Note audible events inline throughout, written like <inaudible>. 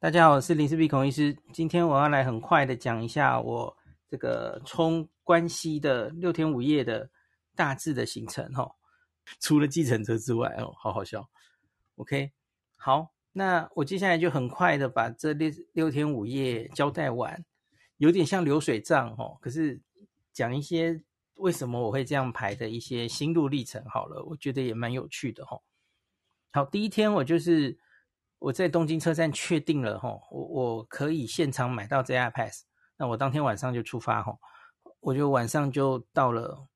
大家好，我是林氏璧孔医师。今天我要来很快的讲一下我这个冲关西的六天五夜的大致的行程哈。除了计程车之外哦，好好笑。OK，好，那我接下来就很快的把这六六天五夜交代完，有点像流水账哦。可是讲一些为什么我会这样排的一些心路历程好了，我觉得也蛮有趣的哈。好，第一天我就是。我在东京车站确定了哈，我我可以现场买到 JR Pass，那我当天晚上就出发哈，我就晚上就到了，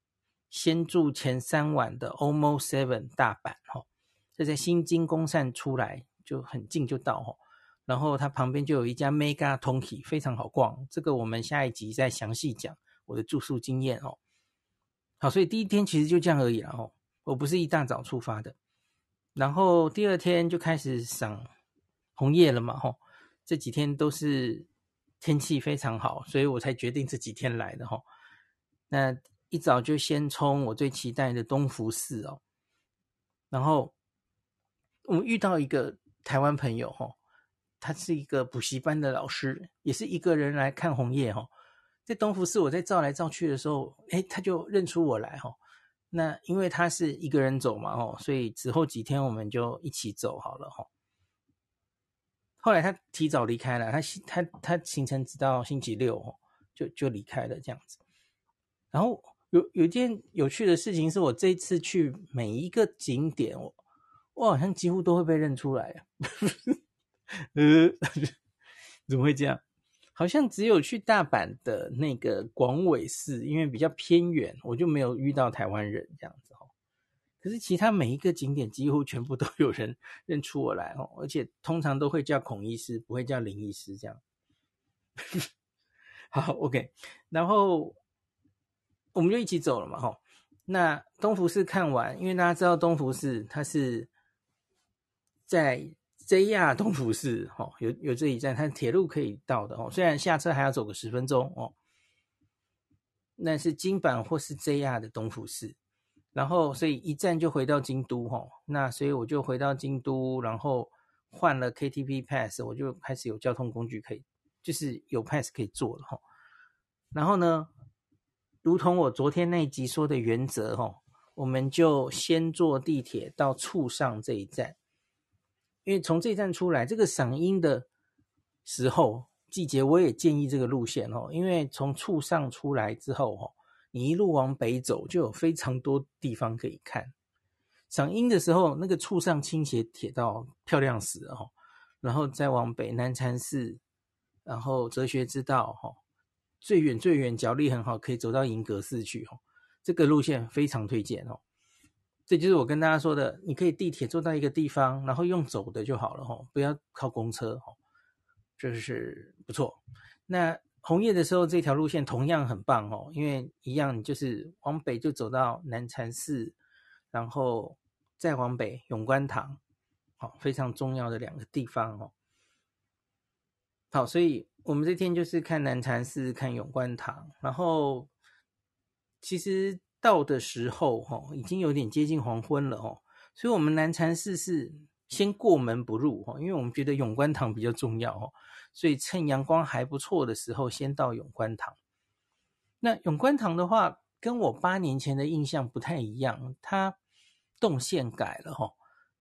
先住前三晚的 OMO Seven 大阪哈，这在新金宫站出来就很近就到哈，然后它旁边就有一家 Mega Tonki 非常好逛，这个我们下一集再详细讲我的住宿经验哦。好，所以第一天其实就这样而已了哦，我不是一大早出发的。然后第二天就开始赏红叶了嘛，吼，这几天都是天气非常好，所以我才决定这几天来的，哈。那一早就先冲我最期待的东福寺哦，然后我们遇到一个台湾朋友，哈，他是一个补习班的老师，也是一个人来看红叶，哈。在东福寺，我在照来照去的时候，诶，他就认出我来，哈。那因为他是一个人走嘛，哦，所以之后几天我们就一起走好了，哈。后来他提早离开了，他他他行程直到星期六，哦，就就离开了这样子。然后有有件有趣的事情是，我这次去每一个景点，我我好像几乎都会被认出来啊，呃，<laughs> 怎么会这样？好像只有去大阪的那个广尾寺，因为比较偏远，我就没有遇到台湾人这样子。可是其他每一个景点几乎全部都有人认出我来哦，而且通常都会叫孔医师，不会叫林医师这样。<laughs> 好，OK，然后我们就一起走了嘛，吼。那东福寺看完，因为大家知道东福寺它是在。JR 东福寺哦，有有这一站，它铁路可以到的哦。虽然下车还要走个十分钟哦，那是京阪或是 JR 的东福寺，然后所以一站就回到京都哈。那所以我就回到京都，然后换了 KTP Pass，我就开始有交通工具可以，就是有 Pass 可以坐了哈。然后呢，如同我昨天那一集说的原则哈，我们就先坐地铁到簇上这一站。因为从这一站出来，这个赏樱的时候季节，我也建议这个路线哦。因为从簇上出来之后，哦，你一路往北走，就有非常多地方可以看。赏樱的时候，那个簇上倾斜铁道漂亮死了，哦，然后再往北，南禅寺，然后哲学之道，哈，最远最远脚力很好，可以走到银阁寺去，哦，这个路线非常推荐哦。这就是我跟大家说的，你可以地铁坐到一个地方，然后用走的就好了哈，不要靠公车哈，这是不错。那红叶的时候，这条路线同样很棒哦，因为一样就是往北就走到南禅寺，然后再往北永观堂，好，非常重要的两个地方哦。好，所以我们这天就是看南禅寺，看永观堂，然后其实到的时候哈，已经有点接近黄昏了哦，所以我们南禅寺是先过门不入哈，因为我们觉得永观堂比较重要哦，所以趁阳光还不错的时候，先到永观堂。那永观堂的话，跟我八年前的印象不太一样，它动线改了哈，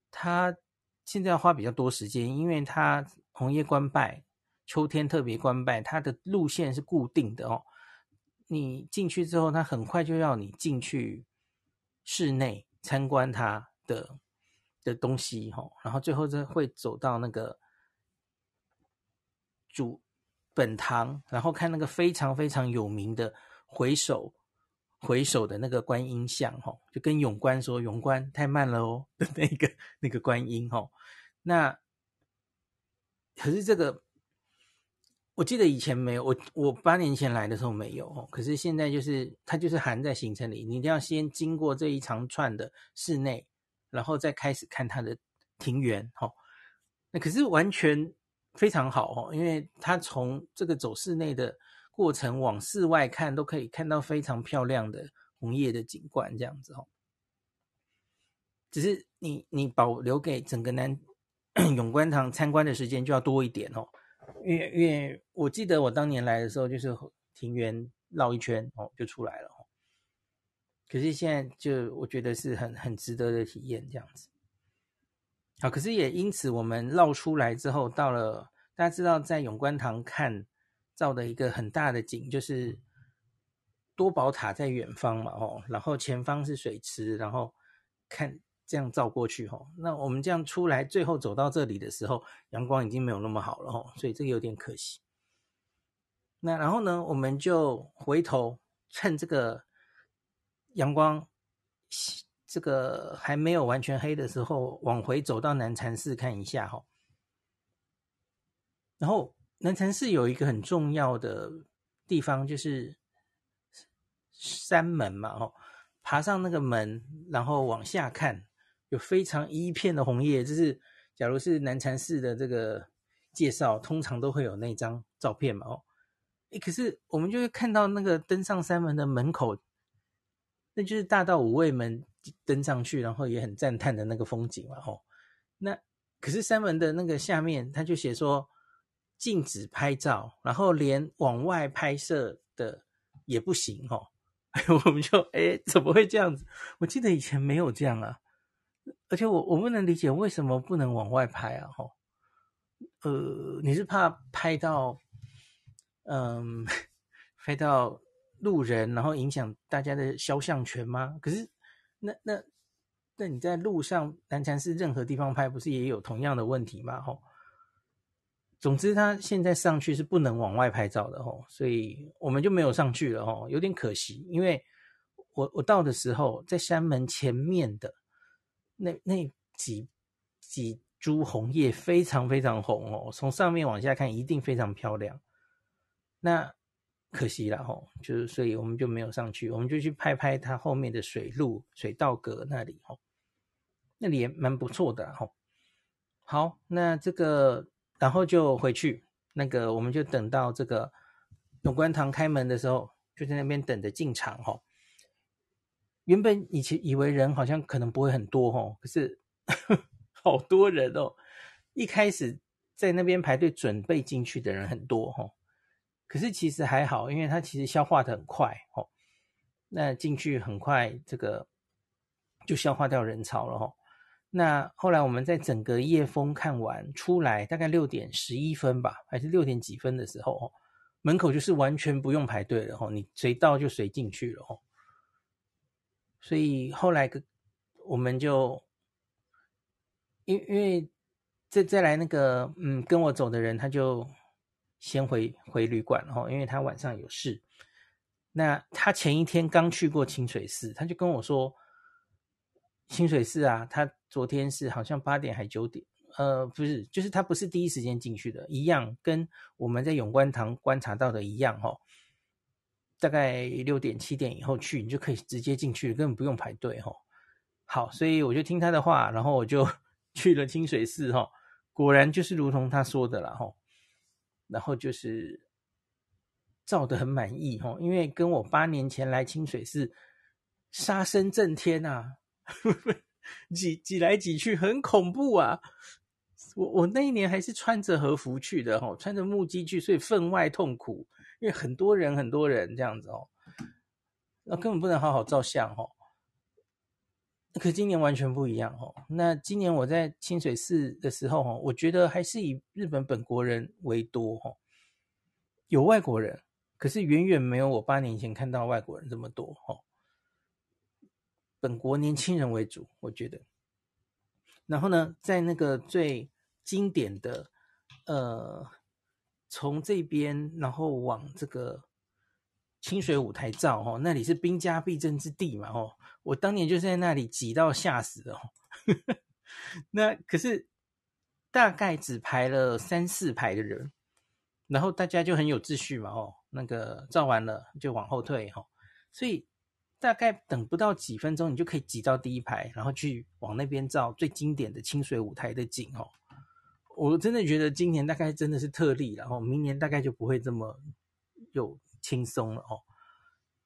它现在要花比较多时间，因为它红叶观拜。秋天特别关拜，它的路线是固定的哦。你进去之后，它很快就要你进去室内参观它的的东西哈，然后最后再会走到那个主本堂，然后看那个非常非常有名的回首回首的那个观音像哈，就跟永观说永观太慢了哦 <laughs> 的那个那个观音哈。那可是这个。我记得以前没有，我我八年前来的时候没有哦。可是现在就是它就是含在行程里，你一定要先经过这一长串的室内，然后再开始看它的庭园哈。那可是完全非常好哦，因为它从这个走室内的过程往室外看，都可以看到非常漂亮的红叶的景观这样子哦。只是你你保留给整个南 <coughs> 永观堂参观的时间就要多一点哦。因为因为我记得我当年来的时候，就是庭园绕一圈哦，就出来了。可是现在就我觉得是很很值得的体验这样子。好，可是也因此我们绕出来之后，到了大家知道在永观堂看照的一个很大的景，就是多宝塔在远方嘛哦，然后前方是水池，然后看。这样照过去吼，那我们这样出来，最后走到这里的时候，阳光已经没有那么好了吼，所以这个有点可惜。那然后呢，我们就回头趁这个阳光这个还没有完全黑的时候，往回走到南禅寺看一下吼。然后南禅寺有一个很重要的地方，就是山门嘛哦，爬上那个门，然后往下看。有非常一片的红叶，就是假如是南禅寺的这个介绍，通常都会有那张照片嘛。哦，诶，可是我们就会看到那个登上山门的门口，那就是大道五味门登上去，然后也很赞叹的那个风景嘛。哦，那可是山门的那个下面，他就写说禁止拍照，然后连往外拍摄的也不行。哦，<laughs> 我们就诶，怎么会这样子？我记得以前没有这样啊。而且我我不能理解为什么不能往外拍啊？吼，呃，你是怕拍到，嗯，<laughs> 拍到路人，然后影响大家的肖像权吗？可是那那那你在路上南禅寺任何地方拍，不是也有同样的问题吗？吼，总之他现在上去是不能往外拍照的吼，所以我们就没有上去了吼，有点可惜，因为我我到的时候在山门前面的。那那几几株红叶非常非常红哦，从上面往下看一定非常漂亮。那可惜了吼，就是所以我们就没有上去，我们就去拍拍它后面的水路、水道阁那里吼，那里也蛮不错的吼。好，那这个然后就回去，那个我们就等到这个永观堂开门的时候，就在那边等着进场吼。原本以前以为人好像可能不会很多哦，可是 <laughs> 好多人哦。一开始在那边排队准备进去的人很多哦，可是其实还好，因为它其实消化的很快哦。那进去很快，这个就消化掉人潮了哦。那后来我们在整个夜峰看完出来，大概六点十一分吧，还是六点几分的时候哦，门口就是完全不用排队了哦，你随到就随进去了哦。所以后来我们就，因因为再再来那个嗯跟我走的人，他就先回回旅馆了，因为他晚上有事。那他前一天刚去过清水寺，他就跟我说，清水寺啊，他昨天是好像八点还九点，呃，不是，就是他不是第一时间进去的，一样跟我们在永观堂观察到的一样，哈。大概六点七点以后去，你就可以直接进去，根本不用排队哈。好，所以我就听他的话，然后我就 <laughs> 去了清水寺哈。果然就是如同他说的了哈。然后就是照的很满意哈，因为跟我八年前来清水寺杀声震天啊，<laughs> 挤挤来挤去很恐怖啊！我我那一年还是穿着和服去的哈，穿着木屐去，所以分外痛苦，因为很多人很多人这样子哦，那根本不能好好照相哦。可今年完全不一样哦。那今年我在清水寺的时候哈，我觉得还是以日本本国人为多哈，有外国人，可是远远没有我八年前看到外国人这么多哈。本国年轻人为主，我觉得。然后呢，在那个最经典的，呃，从这边然后往这个清水舞台照哦，那里是兵家必争之地嘛哦。我当年就是在那里挤到吓死了，<laughs> 那可是大概只排了三四排的人，然后大家就很有秩序嘛哦，那个照完了就往后退哈，所以大概等不到几分钟，你就可以挤到第一排，然后去往那边照最经典的清水舞台的景哦。我真的觉得今年大概真的是特例，然后明年大概就不会这么有轻松了哦。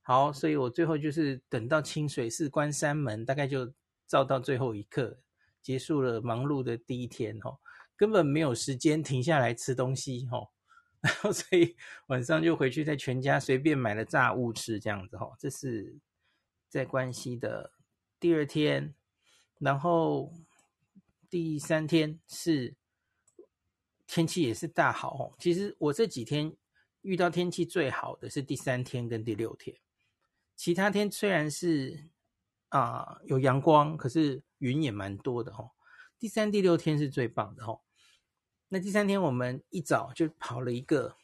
好，所以我最后就是等到清水寺关山门，大概就照到最后一刻，结束了忙碌的第一天哦，根本没有时间停下来吃东西哦，<laughs> 然后所以晚上就回去在全家随便买了炸物吃这样子哦，这是在关西的第二天，然后第三天是天气也是大好哦，其实我这几天遇到天气最好的是第三天跟第六天。其他天虽然是啊、有阳光，可是云也蛮多的哦。第三、第六天是最棒的哦。那第三天我们一早就跑了一个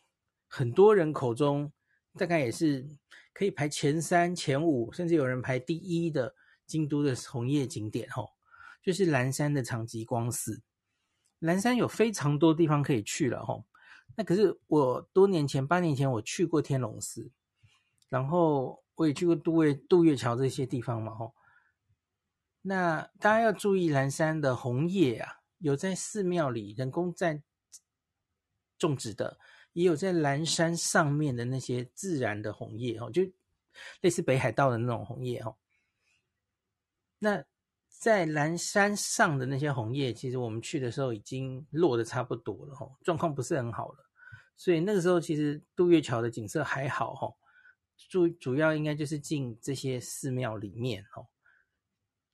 很多人口中大概也是可以排前三、前五，甚至有人排第一的京都的红叶景点哦，就是岚山的长吉光寺。岚山有非常多地方可以去了哦。那可是我多年前八年前我去过天龙寺，然后。我也去过渡月渡月桥这些地方嘛，吼。那大家要注意，蓝山的红叶啊，有在寺庙里人工在种植的，也有在蓝山上面的那些自然的红叶，哦，就类似北海道的那种红叶，哦。那在蓝山上的那些红叶，其实我们去的时候已经落的差不多了，吼，状况不是很好了。所以那个时候其实渡月桥的景色还好，吼。主主要应该就是进这些寺庙里面哦，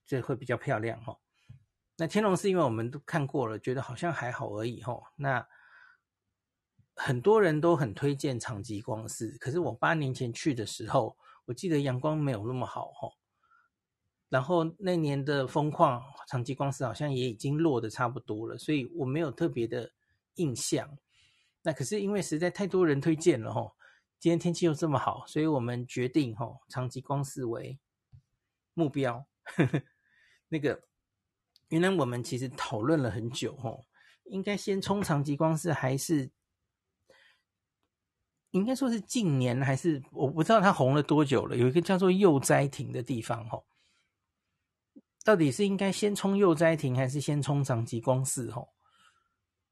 这会比较漂亮哦。那天龙寺因为我们都看过了，觉得好像还好而已哦。那很多人都很推荐长吉光寺，可是我八年前去的时候，我记得阳光没有那么好哦。然后那年的风况，长吉光寺好像也已经落得差不多了，所以我没有特别的印象。那可是因为实在太多人推荐了哦。今天天气又这么好，所以我们决定吼长吉光寺为目标。<laughs> 那个，原来我们其实讨论了很久吼，应该先冲长吉光寺，还是应该说是近年，还是我不知道它红了多久了。有一个叫做右斋亭的地方吼，到底是应该先冲右斋亭，还是先冲长吉光寺？吼，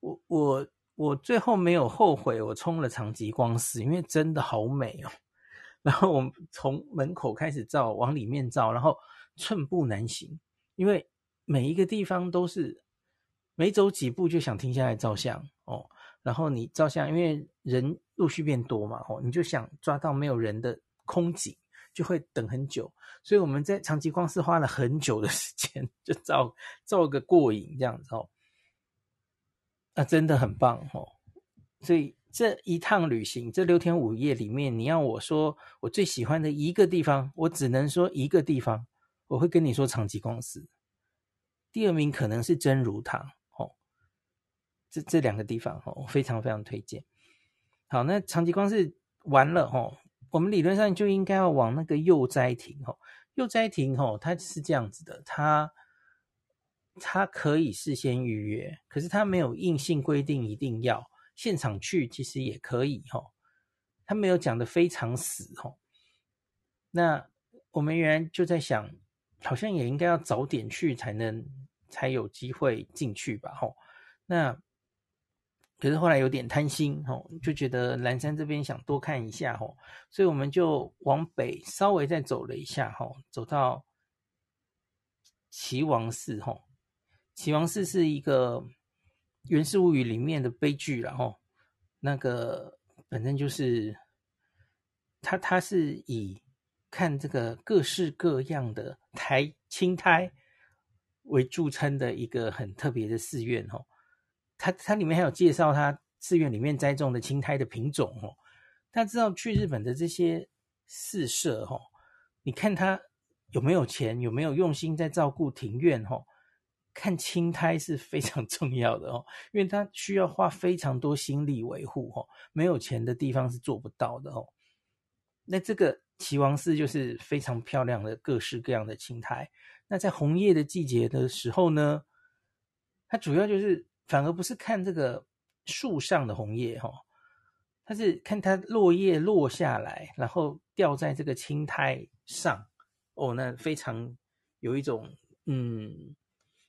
我我。我最后没有后悔，我冲了长吉光寺，因为真的好美哦。<laughs> 然后我从门口开始照，往里面照，然后寸步难行，因为每一个地方都是每走几步就想停下来照相哦。然后你照相，因为人陆续变多嘛，哦，你就想抓到没有人的空景，就会等很久。所以我们在长吉光寺花了很久的时间，就照照个过瘾这样子哦。那、真的很棒哦！所以这一趟旅行，这六天五夜里面，你要我说我最喜欢的一个地方，我只能说一个地方，我会跟你说长吉光寺。第二名可能是真如堂哦，这这两个地方哦，我非常非常推荐。好，那长吉光寺完了哦，我们理论上就应该要往那个祐斋亭哦，祐斋亭哦，它是这样子的，它。它可以事先预约，可是它没有硬性规定一定要现场去，其实也可以吼。他没有讲的非常死吼。那我们原来就在想，好像也应该要早点去才能才有机会进去吧吼。那可是后来有点贪心哦，就觉得岚山这边想多看一下哦，所以我们就往北稍微再走了一下哈，走到齐王寺哈。齐王寺是一个《源氏物语》里面的悲剧了哈，那个反正就是他他是以看这个各式各样的胎青苔为著称的一个很特别的寺院哈。它它里面还有介绍它寺院里面栽种的青苔的品种哦。大家知道去日本的这些寺社哦，你看他有没有钱，有没有用心在照顾庭院哦。看青苔是非常重要的哦，因为它需要花非常多心力维护哦。没有钱的地方是做不到的哦。那这个齐王寺就是非常漂亮的各式各样的青苔。那在红叶的季节的时候呢，它主要就是。反而不是看这个树上的红叶哈，它是看它落叶落下来，然后掉在这个青苔上哦，那非常有一种嗯，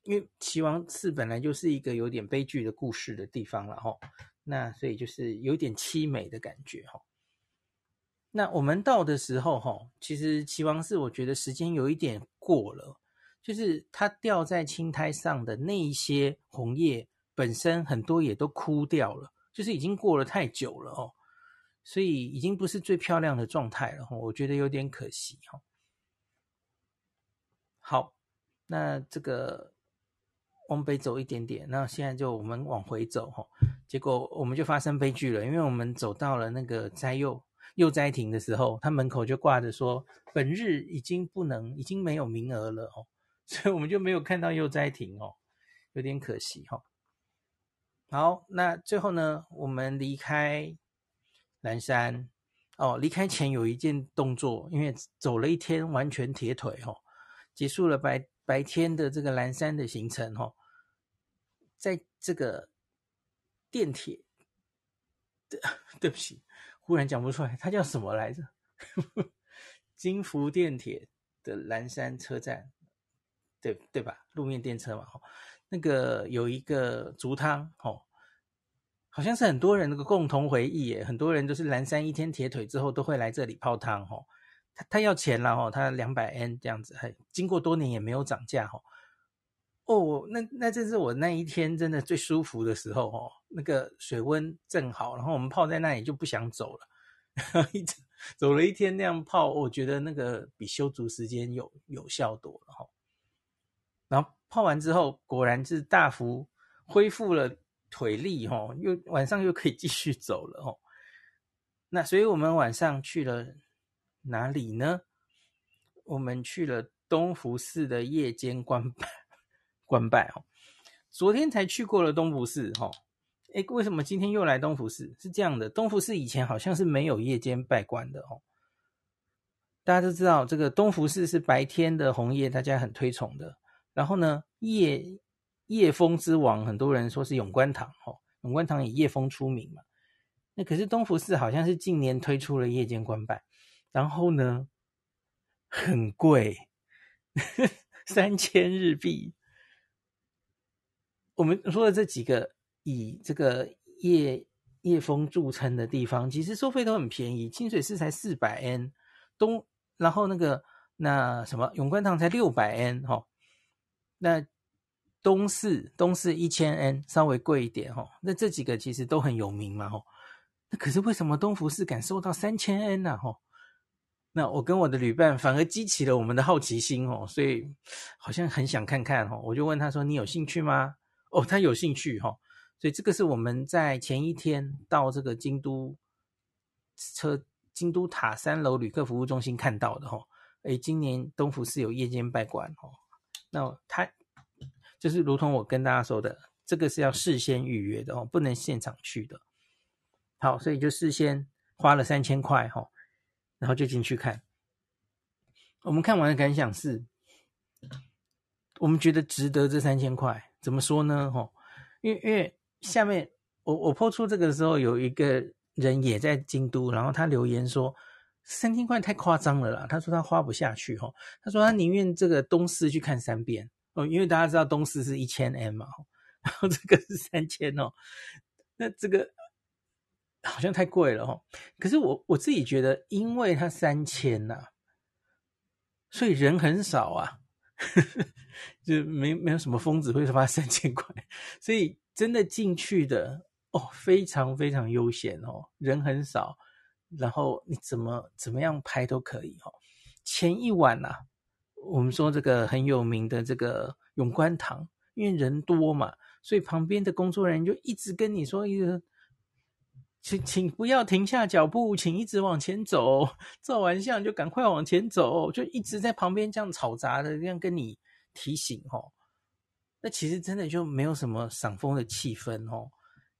因为齐王寺本来就是一个有点悲剧的故事的地方了哈，那所以就是有点凄美的感觉哈。那我们到的时候哈，其实齐王寺我觉得时间有一点过了，就是它掉在青苔上的那一些红叶。本身很多也都枯掉了，就是已经过了太久了哦，所以已经不是最漂亮的状态了，我觉得有点可惜哈。好，那这个往北走一点点，那现在就我们往回走哈，结果我们就发生悲剧了，因为我们走到了那个斋柚柚斋亭的时候，他门口就挂着说本日已经不能，已经没有名额了哦，所以我们就没有看到柚斋亭哦，有点可惜哈。好，那最后呢，我们离开南山哦。离开前有一件动作，因为走了一天，完全铁腿哦，结束了白白天的这个岚山的行程哦。在这个电铁，对，<laughs> 对不起，忽然讲不出来，它叫什么来着？<laughs> 京福电铁的岚山车站，对对吧？路面电车嘛，哈。那个有一个竹汤哦，好像是很多人那个共同回忆耶。很多人都是岚山一天铁腿之后都会来这里泡汤哦。他他要钱了哦，他两百 N 这样子，还经过多年也没有涨价哦。哦，那那这是我那一天真的最舒服的时候哦。那个水温正好，然后我们泡在那里就不想走了，一直走了一天那样泡，我觉得那个比修足时间有有效多了哈。泡完之后，果然是大幅恢复了腿力，吼，又晚上又可以继续走了，吼。那所以我们晚上去了哪里呢？我们去了东福寺的夜间观拜，观拜，哦。昨天才去过了东福寺，吼。哎，为什么今天又来东福寺？是这样的，东福寺以前好像是没有夜间拜观的，哦。大家都知道，这个东福寺是白天的红叶，大家很推崇的。然后呢，夜夜风之王，很多人说是永观堂，哦，永观堂以夜风出名嘛。那可是东福寺好像是近年推出了夜间观拜，然后呢，很贵，三千日币。我们说的这几个以这个夜夜风著称的地方，其实收费都很便宜。清水寺才四百 N，东然后那个那什么永观堂才六百 N，哈。那东寺东寺一千 N 稍微贵一点哈，那这几个其实都很有名嘛哈。那可是为什么东福寺敢收到三千 N 呢哈？那我跟我的旅伴反而激起了我们的好奇心哦，所以好像很想看看哈。我就问他说：“你有兴趣吗？”哦，他有兴趣哈。所以这个是我们在前一天到这个京都车京都塔三楼旅客服务中心看到的哈。诶，今年东福寺有夜间拜观哦。那他就是如同我跟大家说的，这个是要事先预约的哦，不能现场去的。好，所以就事先花了三千块哈，然后就进去看。我们看完的感想是，我们觉得值得这三千块。怎么说呢？哈，因为因为下面我我抛出这个的时候，有一个人也在京都，然后他留言说。三千块太夸张了啦！他说他花不下去哈，他说他宁愿这个东四去看三遍哦，因为大家知道东四是一千 M 嘛，<laughs> 然后这个是三千哦。那这个好像太贵了哦。可是我我自己觉得，因为它三千呐、所以人很少啊，<laughs> 就没没有什么疯子会花三千块，所以真的进去的哦，非常非常悠闲哦，人很少，然后你怎么怎么样拍都可以哦。前一晚呐、啊，我们说这个很有名的这个永观堂，因为人多嘛。所以旁边的工作人员就一直跟你说：“一个，请请不要停下脚步，请一直往前走。照完相就赶快往前走，就一直在旁边这样吵杂的这样跟你提醒哦。那其实真的就没有什么赏风的气氛哦。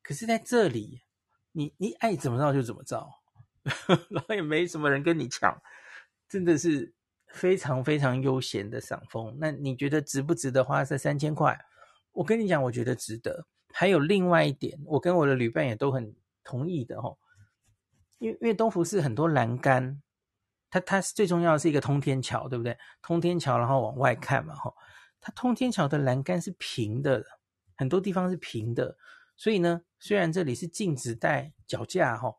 可是在这里，你你爱怎么照就怎么照，然后也没什么人跟你抢，真的是非常非常悠闲的赏枫。那你觉得值不值得花这三千块？”我跟你讲，我觉得值得。还有另外一点，我跟我的旅伴也都很同意的吼。因为因为东福寺很多栏杆，它它最重要的是一个通天桥，对不对？通天桥，然后往外看嘛吼。它通天桥的栏杆是平的，很多地方是平的。所以呢，虽然这里是禁止带脚架吼，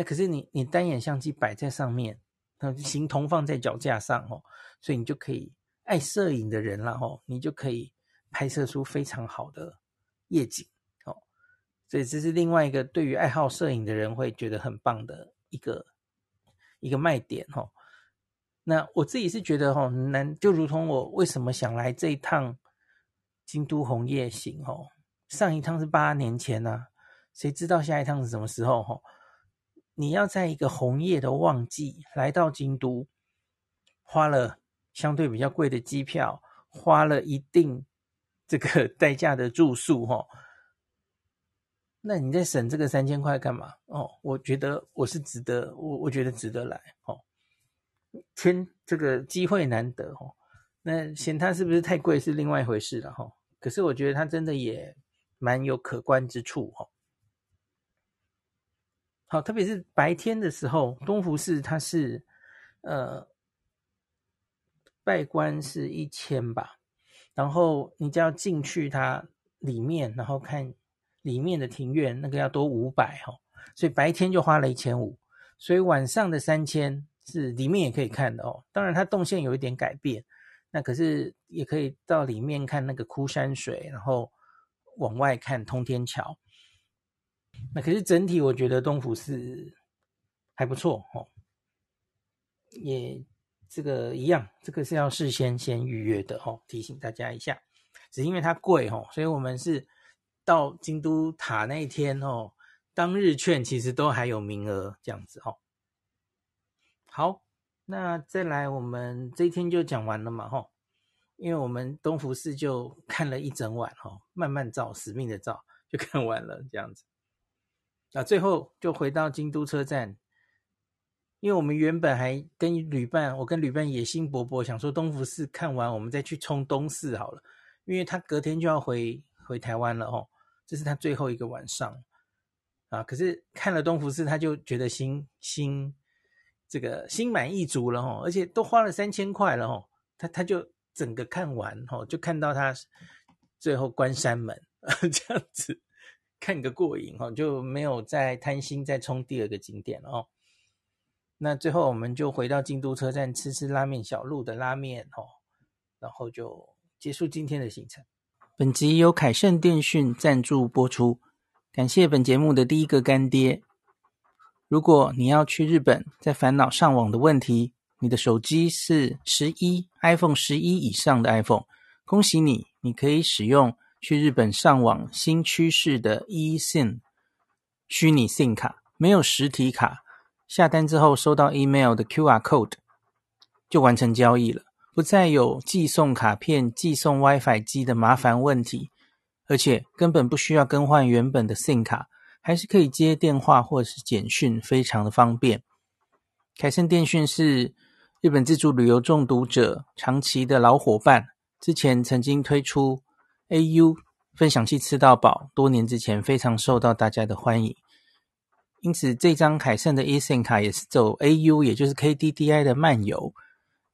那可是你你单眼相机摆在上面，那形同放在脚架上哦，所以你就可以爱摄影的人了吼，你就可以。拍摄出非常好的夜景，哦，所以这是另外一个对于爱好摄影的人会觉得很棒的一个一个卖点，哦。那我自己是觉得，哦，难就如同我为什么想来这一趟京都红叶行，哦，上一趟是八年前呢，谁知道下一趟是什么时候，哦？你要在一个红叶的旺季来到京都，花了相对比较贵的机票，花了一定。这个 <laughs> 代价的住宿哈，那你在省这个三千块干嘛？哦，我觉得我是值得，我我觉得值得来哦。天这个机会难得哦，那嫌它是不是太贵是另外一回事了哈。可是我觉得它真的也蛮有可观之处哈。好，特别是白天的时候，东福寺它是呃拜观是一千吧。然后你就要进去它里面，然后看里面的庭院，那个要多五百哦，所以白天就花了一千五，所以晚上的三千是里面也可以看的哦。当然它动线有一点改变，那可是也可以到里面看那个枯山水，然后往外看通天桥。那可是整体我觉得东福寺还不错哦，也。这个一样，这个是要事先先预约的哦，提醒大家一下。只因为它贵哦，所以我们是到京都塔那一天哦，当日券其实都还有名额这样子哦。好，那再来我们这一天就讲完了嘛吼，因为我们东福寺就看了一整晚哦，慢慢照，死命的照，就看完了这样子。那最后就回到京都车站。因为我们原本还跟旅伴，我跟旅伴野心勃勃，想说东福寺看完，我们再去冲东寺好了，因为他隔天就要回回台湾了哦，这是他最后一个晚上啊。可是看了东福寺，他就觉得心心这个心满意足了哦，而且都花了三千块了哦，他他就整个看完哦，就看到他最后关山门啊 <laughs> 这样子看个过瘾哦，就没有再贪心再冲第二个景点了哦。那最后我们就回到京都车站吃吃拉面小路的拉面哦，然后就结束今天的行程。本集由凯盛电讯赞助播出，感谢本节目的第一个干爹。如果你要去日本，在烦恼上网的问题，你的手机是十一 iPhone 十一以上的 iPhone，恭喜你，你可以使用去日本上网新趋势的 eSIM 虚拟 SIM 卡，没有实体卡。下单之后收到 email 的 QR code 就完成交易了，不再有寄送卡片、寄送 WiFi 机的麻烦问题，而且根本不需要更换原本的 SIM 卡，还是可以接电话或者是简讯，非常的方便。凯盛电讯是日本自助旅游中毒者长期的老伙伴，之前曾经推出 AU 分享器吃到饱，多年之前非常受到大家的欢迎。因此，这张凯盛的 eSIM 卡也是走 AU，也就是 KDDI 的漫游。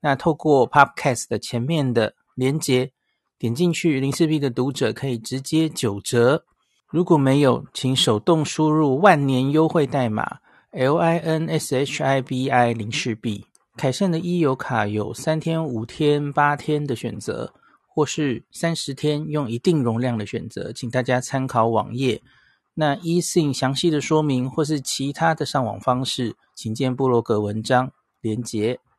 那透过 Podcast 的前面的连接，点进去，零四 B 的读者可以直接九折。如果没有，请手动输入万年优惠代码 L I N S H I B I 零四 B。凯盛的 E 游卡有三天、五天、八天的选择，或是三十天用一定容量的选择，请大家参考网页。那 eSIM 详细的说明或是其他的上网方式，请见部落格文章连结。